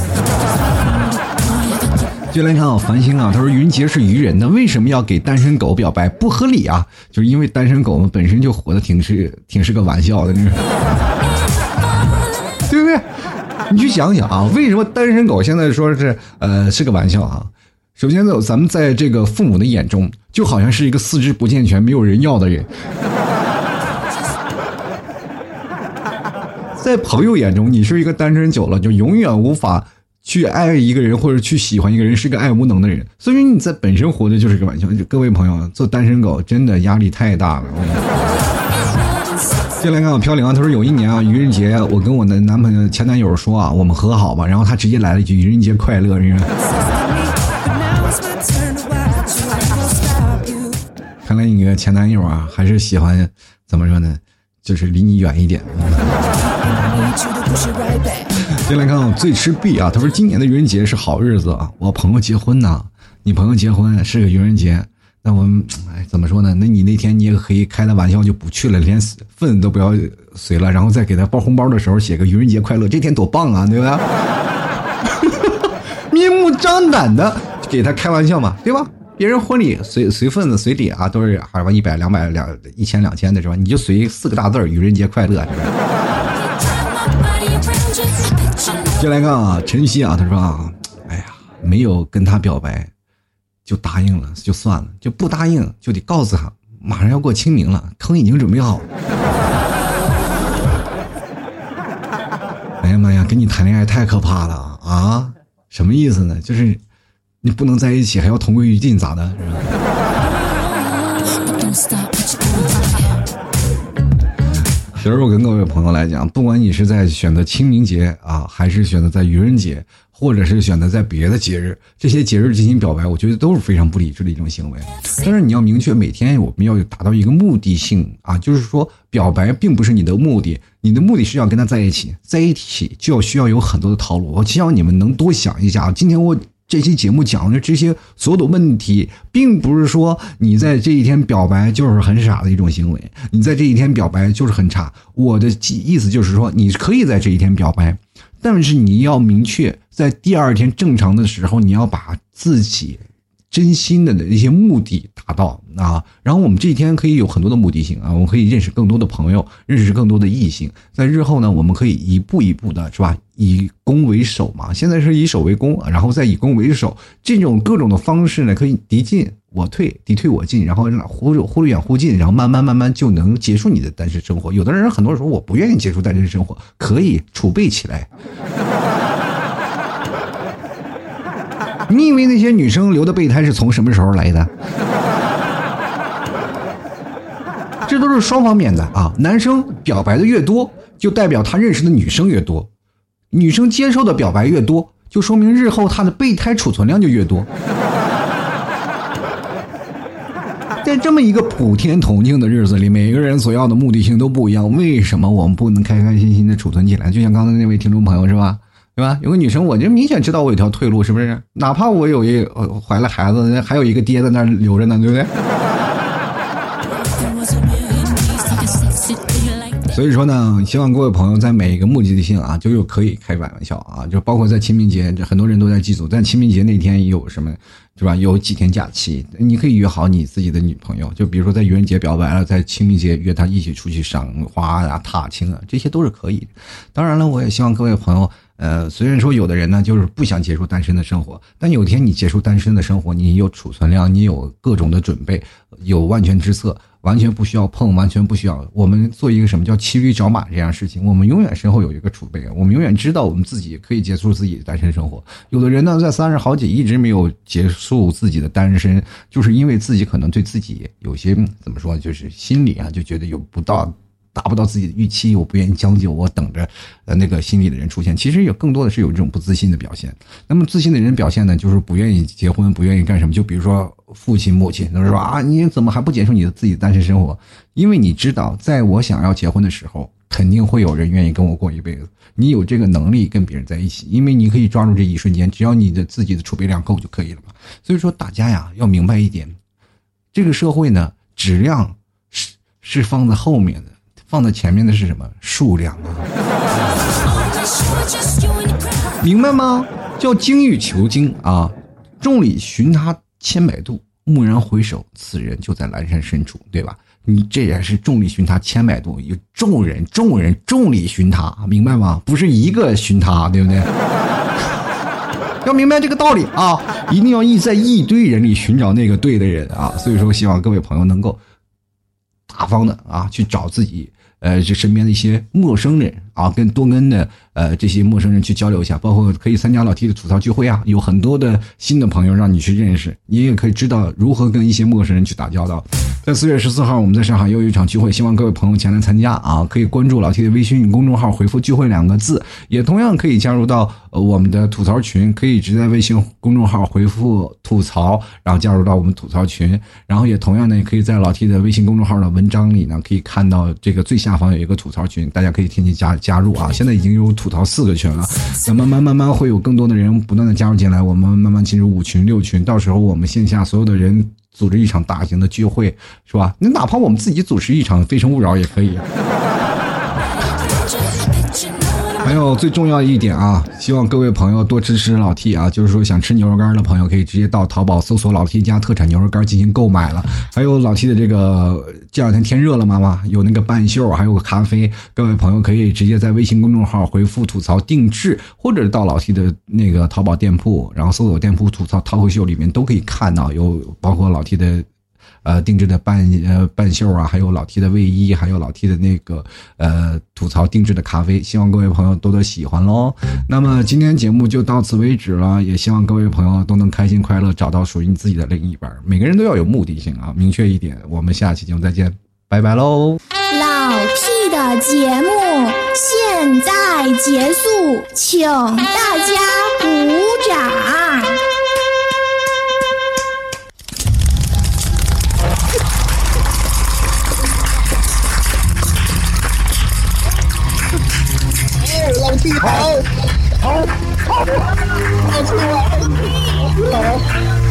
就来看啊，繁星啊，他说云杰是愚人的，为什么要给单身狗表白？不合理啊！就是因为单身狗们本身就活的挺是挺是个玩笑的，对不对？你去想想啊，为什么单身狗现在说是呃是个玩笑啊？首先呢，咱们在这个父母的眼中，就好像是一个四肢不健全、没有人要的人；在朋友眼中，你是一个单身久了就永远无法。去爱一个人或者去喜欢一个人是个爱无能的人，所以说你在本身活的就是个玩笑。各位朋友，做单身狗真的压力太大了。接下来看我飘零啊，他说有一年啊，愚人节，我跟我的男朋友前男友说啊，我们和好吧，然后他直接来了一句愚人节快乐，是吧？看来你的前男友啊，还是喜欢怎么说呢？就是离你远一点。先来看我最吃币啊，他说今年的愚人节是好日子啊，我朋友结婚呢，你朋友结婚是个愚人节，那我们哎怎么说呢？那你那天你也可以开的玩笑就不去了，连份都不要随了，然后再给他包红包的时候写个愚人节快乐，这天多棒啊，对吧？明目张胆的给他开玩笑嘛，对吧？别人婚礼随随份子随礼啊，都是好像一百两百两一千两千的是吧？你就随四个大字愚人节快乐”是吧？接来看啊，晨曦啊，他说啊，哎呀，没有跟他表白，就答应了，就算了，就不答应就得告诉他，马上要过清明了，坑已经准备好了。哎呀妈呀，跟你谈恋爱太可怕了啊！什么意思呢？就是你不能在一起，还要同归于尽，咋的？是吧？其实我跟各位朋友来讲，不管你是在选择清明节啊，还是选择在愚人节，或者是选择在别的节日，这些节日进行表白，我觉得都是非常不理智的一种行为。但是你要明确，每天我们要达到一个目的性啊，就是说表白并不是你的目的，你的目的是要跟他在一起，在一起就要需要有很多的套路。我希望你们能多想一下。今天我。这期节目讲的这些所有的问题，并不是说你在这一天表白就是很傻的一种行为，你在这一天表白就是很差。我的意思就是说，你可以在这一天表白，但是你要明确，在第二天正常的时候，你要把自己。真心的的一些目的达到啊，然后我们这一天可以有很多的目的性啊，我们可以认识更多的朋友，认识更多的异性，在日后呢，我们可以一步一步的，是吧？以攻为守嘛，现在是以守为攻，然后再以攻为守，这种各种的方式呢，可以敌进我退，敌退我进，然后忽忽远忽近，然后慢慢慢慢就能结束你的单身生活。有的人很多时候我不愿意结束单身生活，可以储备起来。你以为那些女生留的备胎是从什么时候来的？这都是双方面的啊！男生表白的越多，就代表他认识的女生越多；女生接受的表白越多，就说明日后他的备胎储存量就越多。在这么一个普天同庆的日子里，每个人所要的目的性都不一样。为什么我们不能开开心心的储存起来？就像刚才那位听众朋友是吧？对吧？有个女生，我就明显知道我有条退路，是不是？哪怕我有一怀了孩子，还有一个爹在那留着呢，对不对？所以说呢，希望各位朋友在每一个目的性啊，就又可以开玩笑啊，就包括在清明节，很多人都在祭祖，但清明节那天有什么，是吧？有几天假期，你可以约好你自己的女朋友，就比如说在愚人节表白了，在清明节约她一起出去赏花啊、踏青啊，这些都是可以。当然了，我也希望各位朋友。呃，虽然说有的人呢，就是不想结束单身的生活，但有天你结束单身的生活，你有储存量，你有各种的准备，有万全之策，完全不需要碰，完全不需要。我们做一个什么叫骑驴找马这样事情，我们永远身后有一个储备，我们永远知道我们自己可以结束自己的单身生活。有的人呢，在三十好几一直没有结束自己的单身，就是因为自己可能对自己有些怎么说，就是心理啊就觉得有不到。达不到自己的预期，我不愿意将就，我等着，呃，那个心里的人出现。其实有更多的是有这种不自信的表现。那么自信的人表现呢，就是不愿意结婚，不愿意干什么。就比如说父亲、母亲，都是说啊，你怎么还不结束你的自己的单身生活？因为你知道，在我想要结婚的时候，肯定会有人愿意跟我过一辈子。你有这个能力跟别人在一起，因为你可以抓住这一瞬间，只要你的自己的储备量够就可以了嘛。所以说，大家呀要明白一点，这个社会呢，质量是是放在后面的。放在前面的是什么数量啊？明白吗？叫精益求精啊！众里寻他千百度，蓦然回首，此人就在阑珊深处，对吧？你这也是众里寻他千百度，有众人，众人众里寻他，明白吗？不是一个寻他，对不对？要明白这个道理啊！一定要一在一堆人里寻找那个对的人啊！所以说，希望各位朋友能够大方的啊去找自己。呃，就身边的一些陌生人啊，跟多跟的呃这些陌生人去交流一下，包括可以参加老 T 的吐槽聚会啊，有很多的新的朋友让你去认识，你也可以知道如何跟一些陌生人去打交道。在四月十四号，我们在上海又有一场聚会，希望各位朋友前来参加啊！可以关注老 T 的微信公众号，回复“聚会”两个字，也同样可以加入到我们的吐槽群，可以直接在微信公众号回复“吐槽”，然后加入到我们吐槽群。然后也同样呢，也可以在老 T 的微信公众号的文章里呢，可以看到这个最下方有一个吐槽群，大家可以添加加加入啊！现在已经有吐槽四个群了，那慢慢慢慢会有更多的人不断的加入进来，我们慢慢进入五群六群，到时候我们线下所有的人。组织一场大型的聚会，是吧？你哪怕我们自己组织一场《非诚勿扰》也可以。还有最重要一点啊，希望各位朋友多支持老 T 啊！就是说想吃牛肉干的朋友，可以直接到淘宝搜索老 T 家特产牛肉干进行购买了。还有老 T 的这个这两天天热了妈妈，有那个半袖，还有个咖啡，各位朋友可以直接在微信公众号回复吐槽定制，或者到老 T 的那个淘宝店铺，然后搜索店铺吐槽淘口秀里面都可以看到，有包括老 T 的。呃，定制的半呃半袖啊，还有老 T 的卫衣，还有老 T 的那个呃吐槽定制的咖啡，希望各位朋友多多喜欢喽。那么今天节目就到此为止了，也希望各位朋友都能开心快乐，找到属于你自己的另一半。每个人都要有目的性啊，明确一点。我们下期节目再见，拜拜喽。老 T 的节目现在结束，请大家鼓掌。好，好，好，好出来，好。